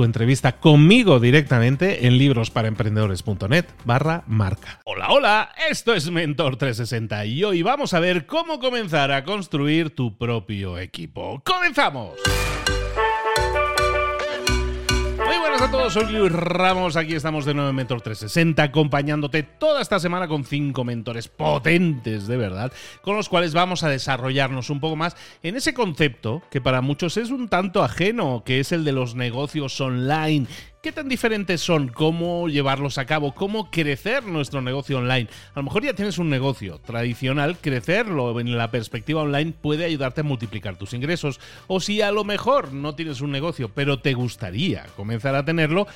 tu entrevista conmigo directamente en librosparaemprendedores.net barra marca. Hola, hola, esto es Mentor 360 y hoy vamos a ver cómo comenzar a construir tu propio equipo. ¡Comenzamos! Buenas a todos, soy Luis Ramos, aquí estamos de nuevo en Mentor 360 acompañándote toda esta semana con cinco mentores potentes de verdad, con los cuales vamos a desarrollarnos un poco más en ese concepto que para muchos es un tanto ajeno, que es el de los negocios online ¿Qué tan diferentes son? ¿Cómo llevarlos a cabo? ¿Cómo crecer nuestro negocio online? A lo mejor ya tienes un negocio tradicional, crecerlo en la perspectiva online puede ayudarte a multiplicar tus ingresos. O si a lo mejor no tienes un negocio, pero te gustaría comenzar a tenerlo,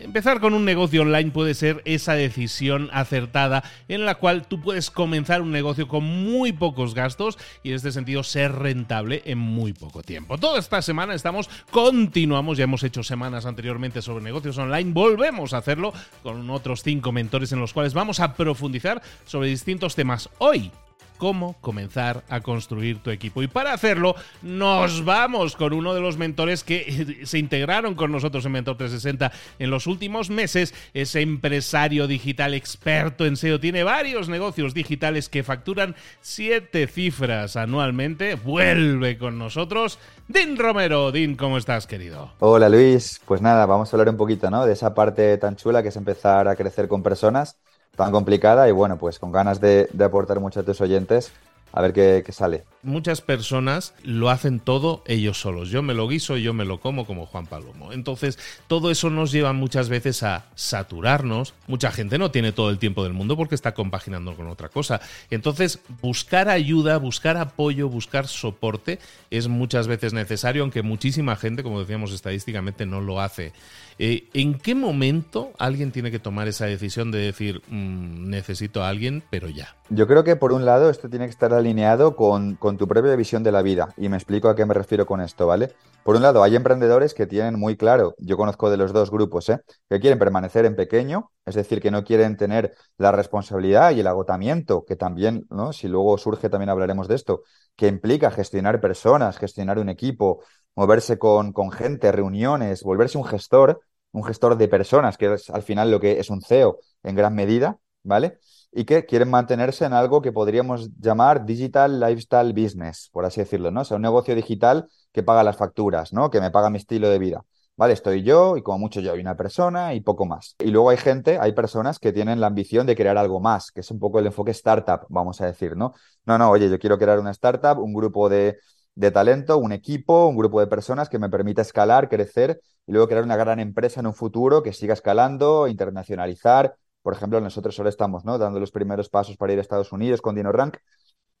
Empezar con un negocio online puede ser esa decisión acertada en la cual tú puedes comenzar un negocio con muy pocos gastos y en este sentido ser rentable en muy poco tiempo. Toda esta semana estamos, continuamos, ya hemos hecho semanas anteriormente sobre negocios online, volvemos a hacerlo con otros cinco mentores en los cuales vamos a profundizar sobre distintos temas. Hoy cómo comenzar a construir tu equipo. Y para hacerlo, nos vamos con uno de los mentores que se integraron con nosotros en Mentor 360 en los últimos meses. Es empresario digital experto en SEO. Tiene varios negocios digitales que facturan siete cifras anualmente. Vuelve con nosotros. Din Romero. Din, ¿cómo estás, querido? Hola, Luis. Pues nada, vamos a hablar un poquito, ¿no? De esa parte tan chula que es empezar a crecer con personas tan complicada y bueno, pues con ganas de, aportar mucho a tus oyentes a ver qué, sale. Muchas personas lo hacen todo ellos solos. Yo me lo guiso y yo me lo como como Juan Palomo. Entonces, todo eso nos lleva muchas veces a saturarnos. Mucha gente no tiene todo el tiempo del mundo porque está compaginando con otra cosa. Entonces, buscar ayuda, buscar apoyo, buscar soporte es muchas veces necesario, aunque muchísima gente, como decíamos estadísticamente, no lo hace. Eh, ¿En qué momento alguien tiene que tomar esa decisión de decir, mm, necesito a alguien, pero ya? Yo creo que por un lado esto tiene que estar alineado con, tu propia visión de la vida. Y me explico a qué me refiero con esto, ¿vale? Por un lado, hay emprendedores que tienen muy claro, yo conozco de los dos grupos, ¿eh? que quieren permanecer en pequeño, es decir, que no quieren tener la responsabilidad y el agotamiento, que también, ¿no? si luego surge, también hablaremos de esto, que implica gestionar personas, gestionar un equipo, moverse con, con gente, reuniones, volverse un gestor, un gestor de personas, que es al final lo que es un CEO en gran medida, ¿vale? Y que quieren mantenerse en algo que podríamos llamar digital lifestyle business, por así decirlo, ¿no? O sea, un negocio digital que paga las facturas, ¿no? Que me paga mi estilo de vida. ¿Vale? Estoy yo y como mucho yo y una persona y poco más. Y luego hay gente, hay personas que tienen la ambición de crear algo más, que es un poco el enfoque startup, vamos a decir, ¿no? No, no, oye, yo quiero crear una startup, un grupo de de talento, un equipo, un grupo de personas que me permita escalar, crecer y luego crear una gran empresa en un futuro que siga escalando, internacionalizar. Por ejemplo, nosotros ahora estamos ¿no? dando los primeros pasos para ir a Estados Unidos con DinoRank.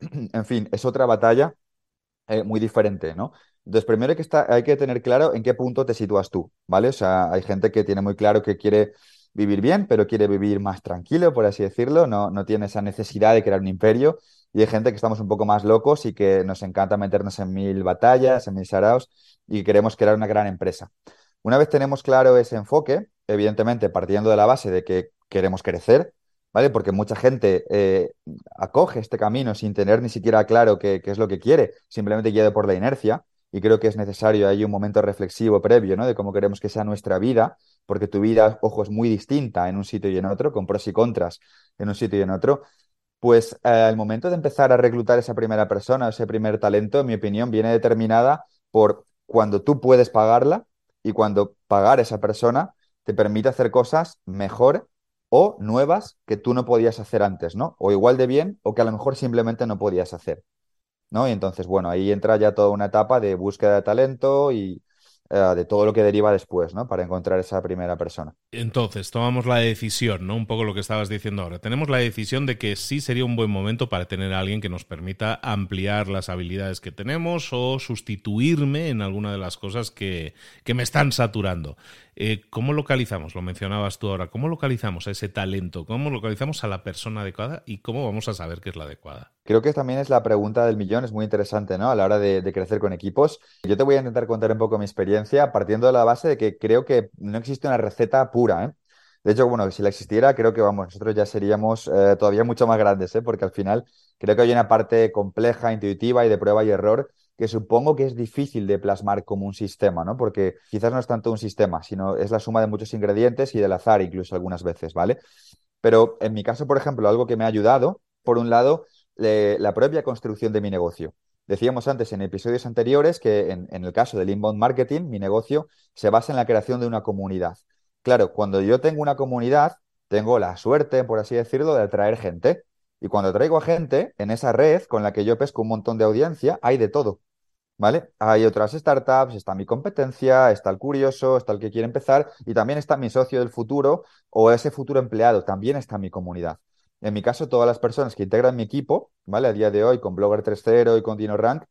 en fin, es otra batalla eh, muy diferente, ¿no? Entonces, primero hay que, estar, hay que tener claro en qué punto te sitúas tú, ¿vale? O sea, hay gente que tiene muy claro que quiere vivir bien, pero quiere vivir más tranquilo, por así decirlo, no, no tiene esa necesidad de crear un imperio y hay gente que estamos un poco más locos y que nos encanta meternos en mil batallas, en mil saraos y queremos crear una gran empresa. Una vez tenemos claro ese enfoque, evidentemente partiendo de la base de que queremos crecer, ¿vale? Porque mucha gente eh, acoge este camino sin tener ni siquiera claro qué, es lo que quiere, simplemente guiado por la inercia y creo que es necesario ahí un momento reflexivo previo, ¿no? De cómo queremos que sea nuestra vida, porque tu vida, ojo, es muy distinta en un sitio y en otro, con pros y contras en un sitio y en otro. Pues eh, al momento de empezar a reclutar esa primera persona, ese primer talento, en mi opinión, viene determinada por cuando tú puedes pagarla y cuando pagar esa persona te permite hacer cosas mejor o nuevas que tú no podías hacer antes, ¿no? O igual de bien o que a lo mejor simplemente no podías hacer. ¿no? Y entonces, bueno, ahí entra ya toda una etapa de búsqueda de talento y eh, de todo lo que deriva después, ¿no? Para encontrar esa primera persona. Entonces, tomamos la decisión, ¿no? Un poco lo que estabas diciendo ahora. Tenemos la decisión de que sí sería un buen momento para tener a alguien que nos permita ampliar las habilidades que tenemos o sustituirme en alguna de las cosas que, que me están saturando. Eh, ¿Cómo localizamos? Lo mencionabas tú ahora. ¿Cómo localizamos a ese talento? ¿Cómo localizamos a la persona adecuada? ¿Y cómo vamos a saber que es la adecuada? Creo que también es la pregunta del millón, es muy interesante, ¿no? A la hora de, crecer con equipos. Yo te voy a intentar contar un poco mi experiencia partiendo de la base de que creo que no existe una receta pura, ¿eh? De hecho, bueno, si la existiera, creo que vamos, nosotros ya seríamos eh, todavía mucho más grandes, ¿eh? porque al final creo que hay una parte compleja, intuitiva y de prueba y error que supongo que es difícil de plasmar como un sistema, ¿no? Porque quizás no es tanto un sistema, sino es la suma de muchos ingredientes y del azar incluso algunas veces, ¿vale? Pero en mi caso, por ejemplo, algo que me ha ayudado, por un lado, la propia construcción de mi negocio. Decíamos antes en episodios anteriores que en, en el caso del inbound marketing, mi negocio se basa en la creación de una comunidad. Claro, cuando yo tengo una comunidad, tengo la suerte, por así decirlo, de atraer gente. Y cuando traigo a gente en esa red con la que yo pesco un montón de audiencia, hay de todo. ¿Vale? Hay otras startups, está mi competencia, está el curioso, está el que quiere empezar y también está mi socio del futuro o ese futuro empleado, también está mi comunidad. En mi caso, todas las personas que integran mi equipo, ¿vale? A día de hoy con Blogger 3.0 y con DinoRank,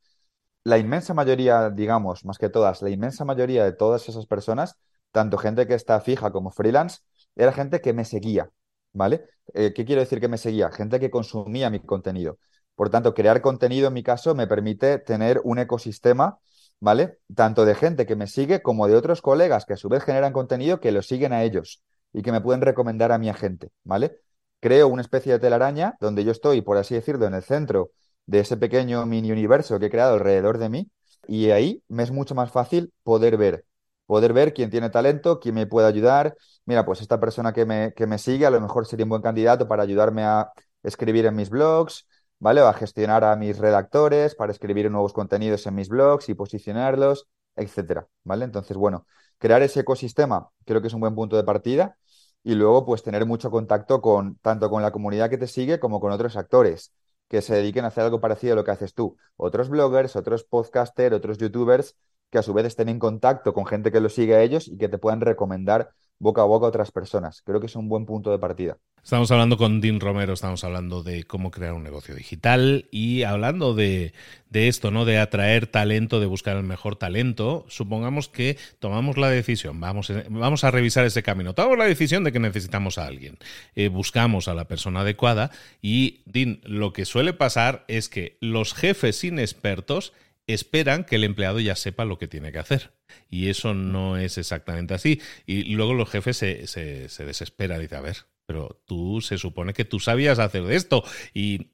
la inmensa mayoría, digamos, más que todas, la inmensa mayoría de todas esas personas, tanto gente que está fija como freelance, era gente que me seguía, ¿vale? Eh, ¿Qué quiero decir que me seguía? Gente que consumía mi contenido. Por tanto, crear contenido en mi caso me permite tener un ecosistema, ¿vale? Tanto de gente que me sigue como de otros colegas que a su vez generan contenido que lo siguen a ellos y que me pueden recomendar a mi agente, ¿vale? Creo una especie de telaraña donde yo estoy, por así decirlo, en el centro de ese pequeño mini universo que he creado alrededor de mí y ahí me es mucho más fácil poder ver, poder ver quién tiene talento, quién me puede ayudar. Mira, pues esta persona que me, que me sigue a lo mejor sería un buen candidato para ayudarme a escribir en mis blogs, ¿vale? O a gestionar a mis redactores para escribir nuevos contenidos en mis blogs y posicionarlos, etcétera, ¿vale? Entonces, bueno, crear ese ecosistema creo que es un buen punto de partida y luego pues tener mucho contacto con tanto con la comunidad que te sigue como con otros actores que se dediquen a hacer algo parecido a lo que haces tú. Otros bloggers, otros podcasters, otros youtubers que a su vez estén en contacto con gente que lo sigue a ellos y que te puedan recomendar boca a boca a otras personas. Creo que es un buen punto de partida. Estamos hablando con Dean Romero, estamos hablando de cómo crear un negocio digital y hablando de, de, esto, ¿no? De atraer talento, de buscar el mejor talento. Supongamos que tomamos la decisión, vamos, vamos a revisar ese camino. Tomamos la decisión de que necesitamos a alguien. Eh, buscamos a la persona adecuada y, Dean, lo que suele pasar es que los jefes inexpertos esperan que el empleado ya sepa lo que tiene que hacer. Y eso no es exactamente así. Y luego los jefes se, se, se desesperan, dice, a ver, pero tú se supone que tú sabías hacer de esto. Y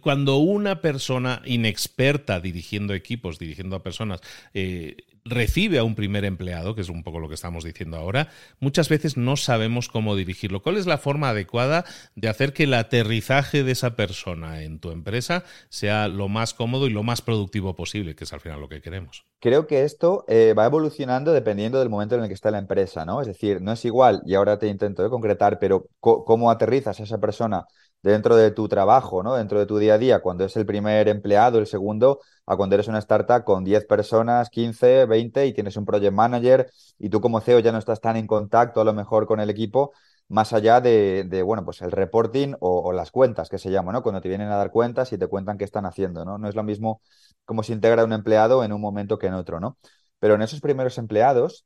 cuando una persona inexperta dirigiendo equipos, dirigiendo a personas, eh, recibe a un primer empleado, que es un poco lo que estamos diciendo ahora, muchas veces no sabemos cómo dirigirlo. ¿Cuál es la forma adecuada de hacer que el aterrizaje de esa persona en tu empresa sea lo más cómodo y lo más productivo posible, que es al final lo que queremos? Creo que esto eh, va evolucionando dependiendo del momento en el que está la empresa, ¿no? Es decir, no es igual, y ahora te intento de concretar, pero cómo aterrizas a esa persona dentro de tu trabajo, ¿no? Dentro de tu día a día, cuando es el primer empleado, el segundo, a cuando eres una startup con 10 personas, 15, 20 y tienes un project manager y tú como CEO ya no estás tan en contacto a lo mejor con el equipo, más allá de, bueno, pues el reporting o, las cuentas que se llama, ¿no? Cuando te vienen a dar cuentas y te cuentan qué están haciendo, ¿no? No es lo mismo cómo se integra un empleado en un momento que en otro, ¿no? Pero en esos primeros empleados,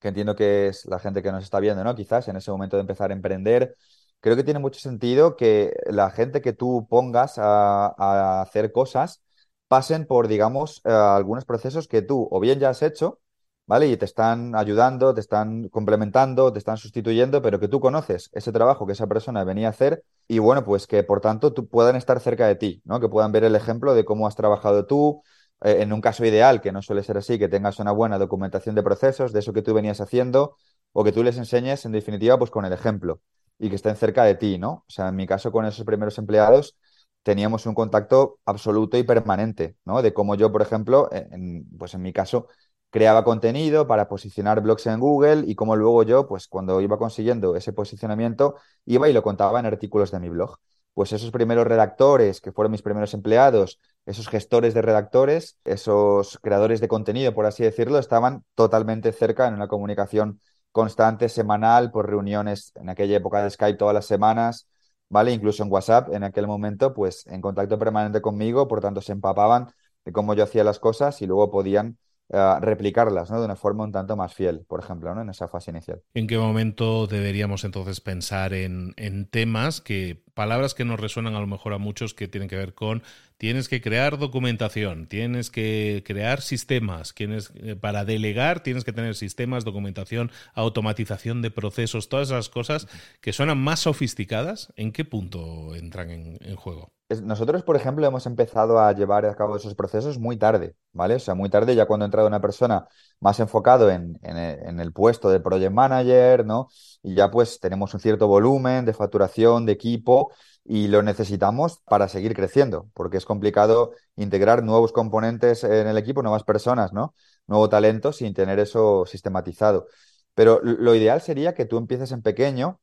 que entiendo que es la gente que nos está viendo, ¿no? Quizás en ese momento de empezar a emprender, creo que tiene mucho sentido que la gente que tú pongas a, hacer cosas pasen por, digamos, eh, algunos procesos que tú o bien ya has hecho, ¿vale? Y te están ayudando, te están complementando, te están sustituyendo, pero que tú conoces ese trabajo que esa persona venía a hacer y bueno, pues que por tanto tú puedan estar cerca de ti, ¿no? Que puedan ver el ejemplo de cómo has trabajado tú, eh, en un caso ideal, que no suele ser así, que tengas una buena documentación de procesos, de eso que tú venías haciendo, o que tú les enseñes, en definitiva, pues con el ejemplo y que estén cerca de ti, ¿no? O sea, en mi caso con esos primeros empleados teníamos un contacto absoluto y permanente, ¿no? De cómo yo, por ejemplo, en, pues en mi caso, creaba contenido para posicionar blogs en Google y cómo luego yo, pues cuando iba consiguiendo ese posicionamiento, iba y lo contaba en artículos de mi blog. Pues esos primeros redactores, que fueron mis primeros empleados, esos gestores de redactores, esos creadores de contenido, por así decirlo, estaban totalmente cerca en una comunicación constante, semanal, por reuniones en aquella época de Skype todas las semanas, ¿vale? Incluso en WhatsApp, en aquel momento, pues en contacto permanente conmigo, por tanto se empapaban de cómo yo hacía las cosas y luego podían uh, replicarlas, ¿no? De una forma un tanto más fiel, por ejemplo, ¿no? En esa fase inicial. ¿En qué momento deberíamos entonces pensar en, en temas que, palabras que nos resuenan a lo mejor a muchos que tienen que ver con tienes que crear documentación, tienes que crear sistemas, tienes, eh, para delegar tienes que tener sistemas, documentación, automatización de procesos, todas esas cosas que suenan más sofisticadas, ¿en qué punto entran en, en juego? Nosotros, por ejemplo, hemos empezado a llevar a cabo esos procesos muy tarde, ¿vale? O sea, muy tarde ya cuando ha entrado una persona más enfocado en, el puesto de project manager, ¿no? Y ya pues tenemos un cierto volumen de facturación, de equipo, y lo necesitamos para seguir creciendo, porque es complicado integrar nuevos componentes en el equipo, nuevas personas, ¿no? Nuevo talento sin tener eso sistematizado. Pero lo ideal sería que tú empieces en pequeño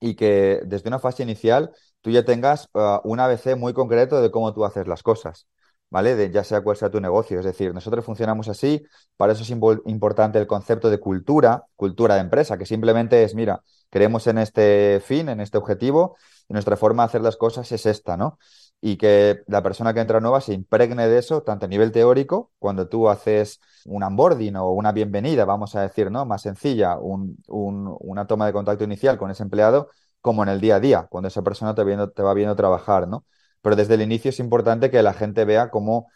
y que desde una fase inicial tú ya tengas uh, un ABC muy concreto de cómo tú haces las cosas. ¿Vale? De, ya sea cual sea tu negocio. Es decir, nosotros funcionamos así, para eso es importante el concepto de cultura, cultura de empresa, que simplemente es, mira, creemos en este fin, en este objetivo, y nuestra forma de hacer las cosas es esta, ¿no? Y que la persona que entra nueva se impregne de eso, tanto a nivel teórico, cuando tú haces un onboarding o una bienvenida, vamos a decir, ¿no? Más sencilla, un, un, una toma de contacto inicial con ese empleado, como en el día a día, cuando esa persona te, viendo, te va viendo trabajar, ¿no? Pero desde el inicio es importante que la gente vea cómo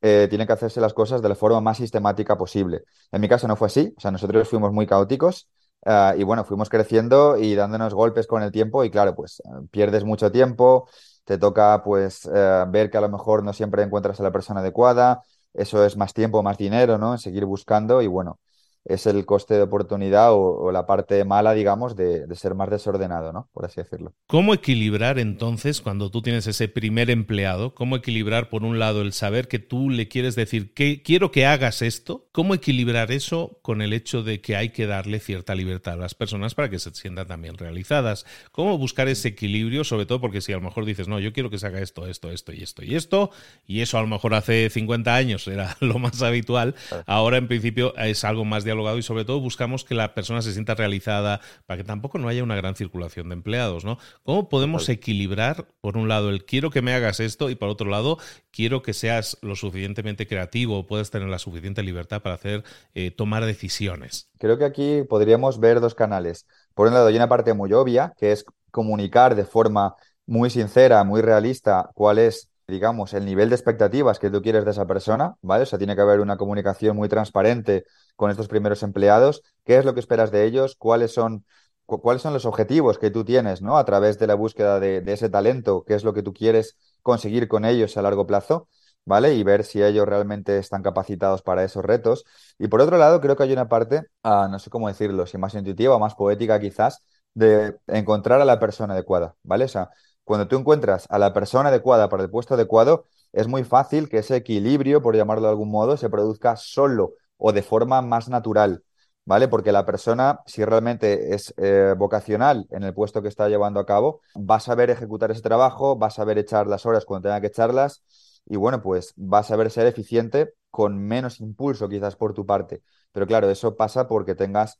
eh, tiene que hacerse las cosas de la forma más sistemática posible. En mi caso no fue así, o sea, nosotros fuimos muy caóticos Uh, y bueno, fuimos creciendo y dándonos golpes con el tiempo y claro, pues uh, pierdes mucho tiempo, te toca pues uh, ver que a lo mejor no siempre encuentras a la persona adecuada, eso es más tiempo, más dinero, ¿no? Seguir buscando y bueno, es el coste de oportunidad o, o la parte mala, digamos, de, de, ser más desordenado, ¿no? Por así decirlo. ¿Cómo equilibrar entonces cuando tú tienes ese primer empleado? ¿Cómo equilibrar, por un lado, el saber que tú le quieres decir que quiero que hagas esto? ¿Cómo equilibrar eso con el hecho de que hay que darle cierta libertad a las personas para que se sientan también realizadas? ¿Cómo buscar ese equilibrio? Sobre todo porque si a lo mejor dices, no, yo quiero que se haga esto, esto, esto y esto y esto, y eso a lo mejor hace 50 años era lo más habitual, ahora en principio es algo más de y sobre todo buscamos que la persona se sienta realizada para que tampoco no haya una gran circulación de empleados, ¿no? ¿Cómo podemos equilibrar, por un lado, el quiero que me hagas esto y por otro lado, quiero que seas lo suficientemente creativo, puedas tener la suficiente libertad para hacer, eh, tomar decisiones? Creo que aquí podríamos ver dos canales. Por un lado, hay una parte muy obvia, que es comunicar de forma muy sincera, muy realista, cuál es digamos, el nivel de expectativas que tú quieres de esa persona, ¿vale? O sea, tiene que haber una comunicación muy transparente con estos primeros empleados. ¿Qué es lo que esperas de ellos? ¿Cuáles son, cu cuáles son los objetivos que tú tienes, ¿no? A través de la búsqueda de, ese talento, qué es lo que tú quieres conseguir con ellos a largo plazo, ¿vale? Y ver si ellos realmente están capacitados para esos retos. Y por otro lado, creo que hay una parte, uh, no sé cómo decirlo, si más intuitiva, más poética quizás, de encontrar a la persona adecuada, ¿vale? O sea, cuando tú encuentras a la persona adecuada para el puesto adecuado, es muy fácil que ese equilibrio, por llamarlo de algún modo, se produzca solo o de forma más natural, ¿vale? Porque la persona, si realmente es eh, vocacional en el puesto que está llevando a cabo, va a saber ejecutar ese trabajo, va a saber echar las horas cuando tenga que echarlas y bueno, pues va a saber ser eficiente con menos impulso quizás por tu parte. Pero claro, eso pasa porque tengas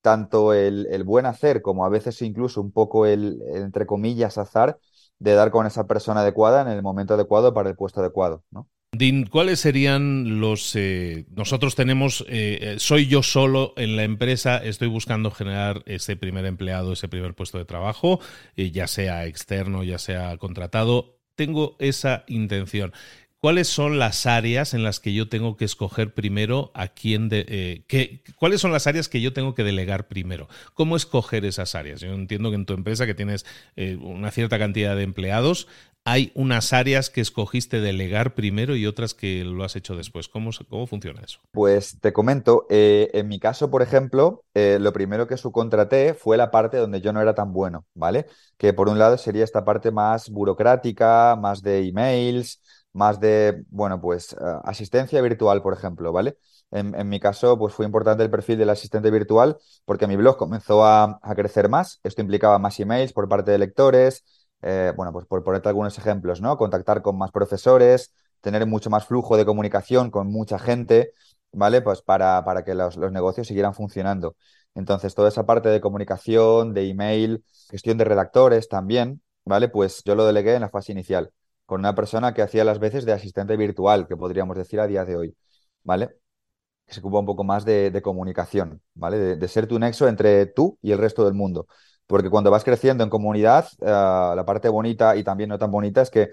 tanto el, buen hacer como a veces incluso un poco el, entre comillas, azar de dar con esa persona adecuada en el momento adecuado para el puesto adecuado, ¿no? Din, ¿cuáles serían los... Eh, nosotros tenemos, eh, eh, soy yo solo en la empresa, estoy buscando generar ese primer empleado, ese primer puesto de trabajo, ya sea externo, ya sea contratado, tengo esa intención. ¿Cuáles son las áreas en las que yo tengo que escoger primero a quién eh, cuáles son las áreas que yo tengo que delegar primero? ¿Cómo escoger esas áreas? Yo entiendo que en tu empresa que tienes eh, una cierta cantidad de empleados, hay unas áreas que escogiste delegar primero y otras que lo has hecho después. ¿Cómo, cómo funciona eso? Pues te comento, eh, en mi caso, por ejemplo, lo primero que subcontraté fue la parte donde yo no era tan bueno, ¿vale? Que por un lado sería esta parte más burocrática, más de emails más de, bueno, pues eh, asistencia virtual, por ejemplo, ¿vale? En, mi caso, pues fue importante el perfil del asistente virtual porque mi blog comenzó a, crecer más. Esto implicaba más emails por parte de lectores, eh, bueno, pues por ponerte algunos ejemplos, ¿no? Contactar con más profesores, tener mucho más flujo de comunicación con mucha gente, ¿vale? Pues para, para que los, los negocios siguieran funcionando. Entonces, toda esa parte de comunicación, de email, gestión de redactores también, ¿vale? Pues yo lo delegué en la fase inicial con una persona que hacía las veces de asistente virtual, que podríamos decir a día de hoy, ¿vale? Que se ocupa un poco más de, comunicación, ¿vale? De, ser tu nexo entre tú y el resto del mundo. Porque cuando vas creciendo en comunidad, eh, la parte bonita y también no tan bonita es que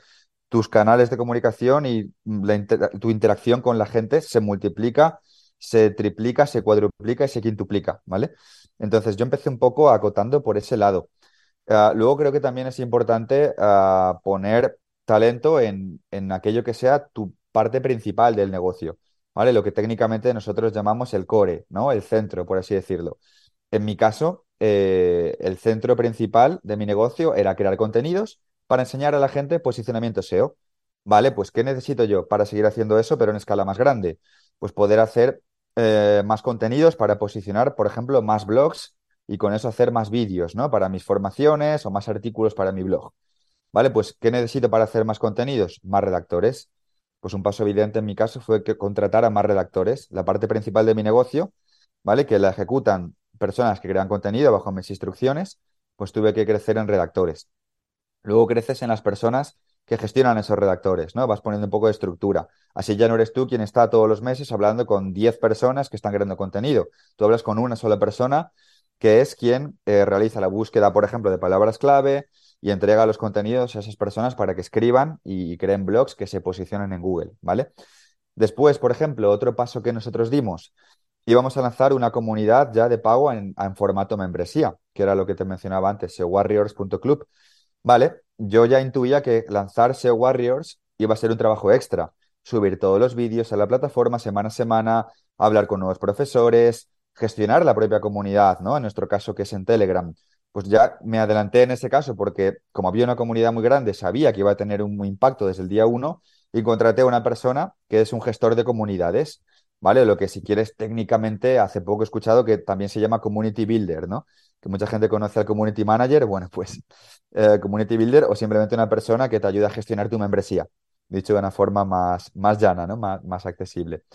tus canales de comunicación y tu interacción con la gente se multiplica, se triplica, se cuadruplica y se quintuplica, ¿vale? Entonces yo empecé un poco acotando por ese lado. Eh, luego creo que también es importante eh, poner talento en, aquello que sea tu parte principal del negocio, ¿vale? Lo que técnicamente nosotros llamamos el core, ¿no? El centro, por así decirlo. En mi caso, eh, el centro principal de mi negocio era crear contenidos para enseñar a la gente posicionamiento SEO. ¿Vale? Pues ¿qué necesito yo para seguir haciendo eso, pero en escala más grande? Pues poder hacer eh, más contenidos para posicionar, por ejemplo, más blogs y con eso hacer más vídeos, ¿no? Para mis formaciones o más artículos para mi blog. ¿Vale? Pues, ¿qué necesito para hacer más contenidos? Más redactores. Pues un paso evidente en mi caso fue que contratar a más redactores. La parte principal de mi negocio, ¿vale? Que la ejecutan personas que crean contenido bajo mis instrucciones, pues tuve que crecer en redactores. Luego creces en las personas que gestionan esos redactores, ¿no? Vas poniendo un poco de estructura. Así ya no eres tú quien está todos los meses hablando con 10 personas que están creando contenido. Tú hablas con una sola persona que es quien eh, realiza la búsqueda, por ejemplo, de palabras clave, y entrega los contenidos a esas personas para que escriban y creen blogs que se posicionen en Google, ¿vale? Después, por ejemplo, otro paso que nosotros dimos, íbamos a lanzar una comunidad ya de pago en, formato membresía, que era lo que te mencionaba antes, seowarriors.club. Vale, yo ya intuía que lanzar Warriors iba a ser un trabajo extra, subir todos los vídeos a la plataforma semana a semana, hablar con nuevos profesores, gestionar la propia comunidad, ¿no? En nuestro caso, que es en Telegram pues ya me adelanté en ese caso porque como había una comunidad muy grande, sabía que iba a tener un impacto desde el día uno y contraté a una persona que es un gestor de comunidades, ¿vale? Lo que si quieres técnicamente, hace poco he escuchado que también se llama Community Builder, ¿no? Que mucha gente conoce al Community Manager, bueno, pues eh, Community Builder o simplemente una persona que te ayuda a gestionar tu membresía, dicho de una forma más, más llana, ¿no? Más, más accesible.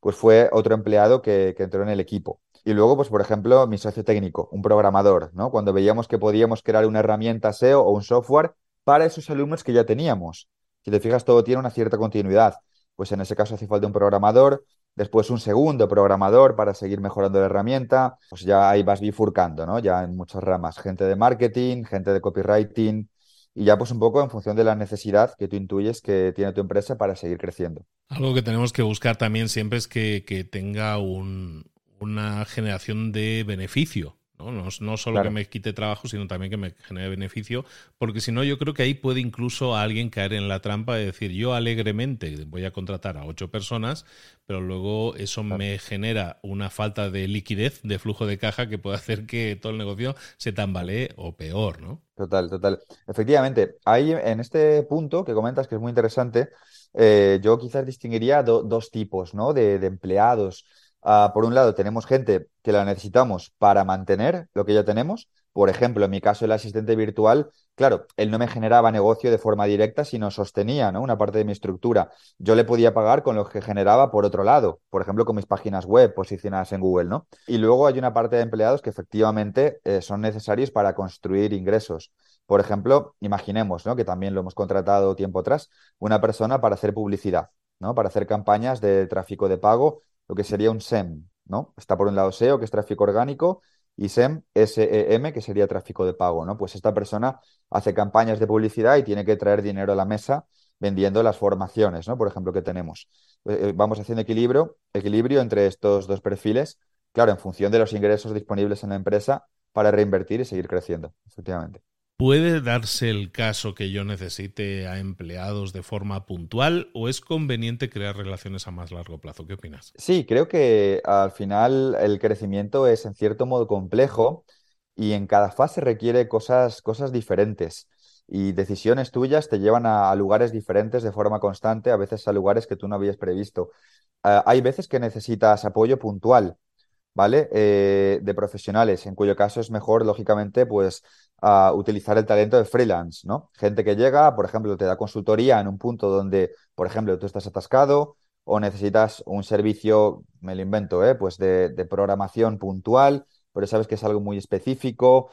Pues fue otro empleado que, que entró en el equipo. Y luego, pues, por ejemplo, mi socio técnico, un programador, ¿no? Cuando veíamos que podíamos crear una herramienta SEO o un software para esos alumnos que ya teníamos. Si te fijas, todo tiene una cierta continuidad. Pues en ese caso hace falta un programador, después un segundo programador para seguir mejorando la herramienta. Pues ya ahí vas bifurcando, ¿no? Ya en muchas ramas. Gente de marketing, gente de copywriting, y ya pues un poco en función de la necesidad que tú intuyes que tiene tu empresa para seguir creciendo. Algo que tenemos que buscar también siempre es que, que tenga un, una generación de beneficio. No, no, solo que me quite trabajo, sino también que me genere beneficio, porque si no, yo creo que ahí puede incluso alguien caer en la trampa de decir, yo alegremente voy a contratar a ocho personas, pero luego eso me genera una falta de liquidez, de flujo de caja, que puede hacer que todo el negocio se tambalee o peor, ¿no? Total, total. Efectivamente, ahí en este punto que comentas, que es muy interesante, eh, yo quizás distinguiría dos tipos ¿no? de, de empleados Ah, por un lado, tenemos gente que la necesitamos para mantener lo que ya tenemos. Por ejemplo, en mi caso, el asistente virtual, claro, él no me generaba negocio de forma directa, sino sostenía ¿no? una parte de mi estructura. Yo le podía pagar con lo que generaba por otro lado, por ejemplo, con mis páginas web posicionadas en Google, ¿no? Y luego hay una parte de empleados que efectivamente eh, son necesarios para construir ingresos. Por ejemplo, imaginemos, ¿no? Que también lo hemos contratado tiempo atrás, una persona para hacer publicidad. ¿no? Para hacer campañas de tráfico de pago, lo que sería un SEM, ¿no? Está por un lado SEO, que es tráfico orgánico, y SEM, SEM, que sería tráfico de pago, ¿no? Pues esta persona hace campañas de publicidad y tiene que traer dinero a la mesa vendiendo las formaciones, ¿no? Por ejemplo, que tenemos. Eh, eh, vamos haciendo equilibrio, equilibrio entre estos dos perfiles, claro, en función de los ingresos disponibles en la empresa para reinvertir y seguir creciendo, efectivamente. ¿Puede darse el caso que yo necesite a empleados de forma puntual o es conveniente crear relaciones a más largo plazo? ¿Qué opinas? Sí, creo que al final el crecimiento es en cierto modo complejo y en cada fase requiere cosas, cosas diferentes y decisiones tuyas te llevan a, lugares diferentes de forma constante, a veces a lugares que tú no habías previsto. Ah, hay veces que necesitas apoyo puntual, ¿vale? Eh, de profesionales, en cuyo caso es mejor, lógicamente, pues utilizar el talento de freelance, ¿no? Gente que llega, por ejemplo, te da consultoría en un punto donde, por ejemplo, tú estás atascado o necesitas un servicio, me lo invento, ¿eh? Pues de, de programación puntual, pero sabes que es algo muy específico.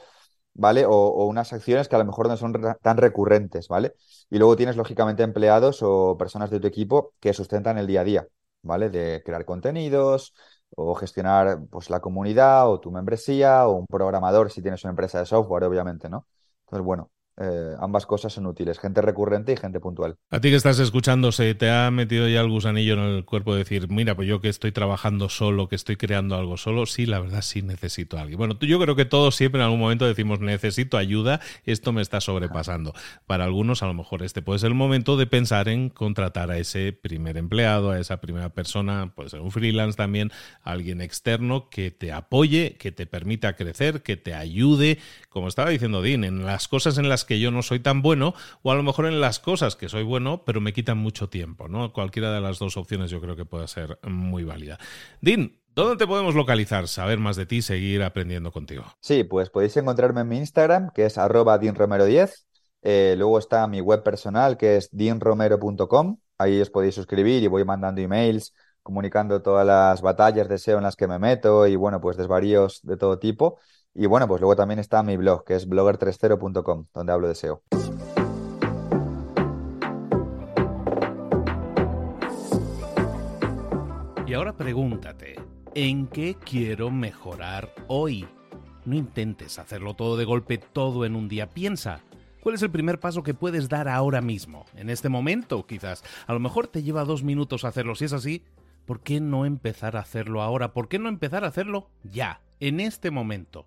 ¿vale? O, unas acciones que a lo mejor no son tan recurrentes, ¿vale? Y luego tienes, lógicamente, empleados o personas de tu equipo que sustentan el día a día, ¿vale? De crear contenidos o gestionar pues, la comunidad o tu membresía o un programador si tienes una empresa de software, obviamente, ¿no? Entonces, bueno, eh, ambas cosas son útiles, gente recurrente y gente puntual. A ti que estás escuchando, ¿se te ha metido ya el gusanillo en el cuerpo de decir, mira, pues yo que estoy trabajando solo, que estoy creando algo solo? Sí, la verdad sí necesito a alguien. Bueno, yo creo que todos siempre en algún momento decimos, necesito ayuda, esto me está sobrepasando. Para algunos, a lo mejor este puede ser el momento de pensar en contratar a ese primer empleado, a esa primera persona, puede ser un freelance también, alguien externo que te apoye, que te permita crecer, que te ayude, como estaba diciendo Dean, en las cosas en las que yo no soy tan bueno, o a lo mejor en las cosas que soy bueno, pero me quitan mucho tiempo, ¿no? Cualquiera de las dos opciones yo creo que puede ser muy válida. Dean, ¿Dónde te podemos localizar, saber más de ti, seguir aprendiendo contigo? Sí, pues podéis encontrarme en mi Instagram, que es arroba 10 eh, luego está mi web personal, que es dinromero.com. Ahí os podéis suscribir y voy mandando emails comunicando todas las batallas de SEO en las que me meto y bueno, pues desvaríos de todo tipo. Y bueno, pues luego también está mi blog, que es blogger30.com, donde hablo de SEO. Y ahora pregúntate, ¿en qué quiero mejorar hoy? No intentes hacerlo todo de golpe, todo en un día. Piensa, ¿cuál es el primer paso que puedes dar ahora mismo? En este momento, quizás. A lo mejor te lleva dos minutos hacerlo. Si es así, ¿por qué no empezar a hacerlo ahora? ¿Por qué no empezar a hacerlo ya, en este momento?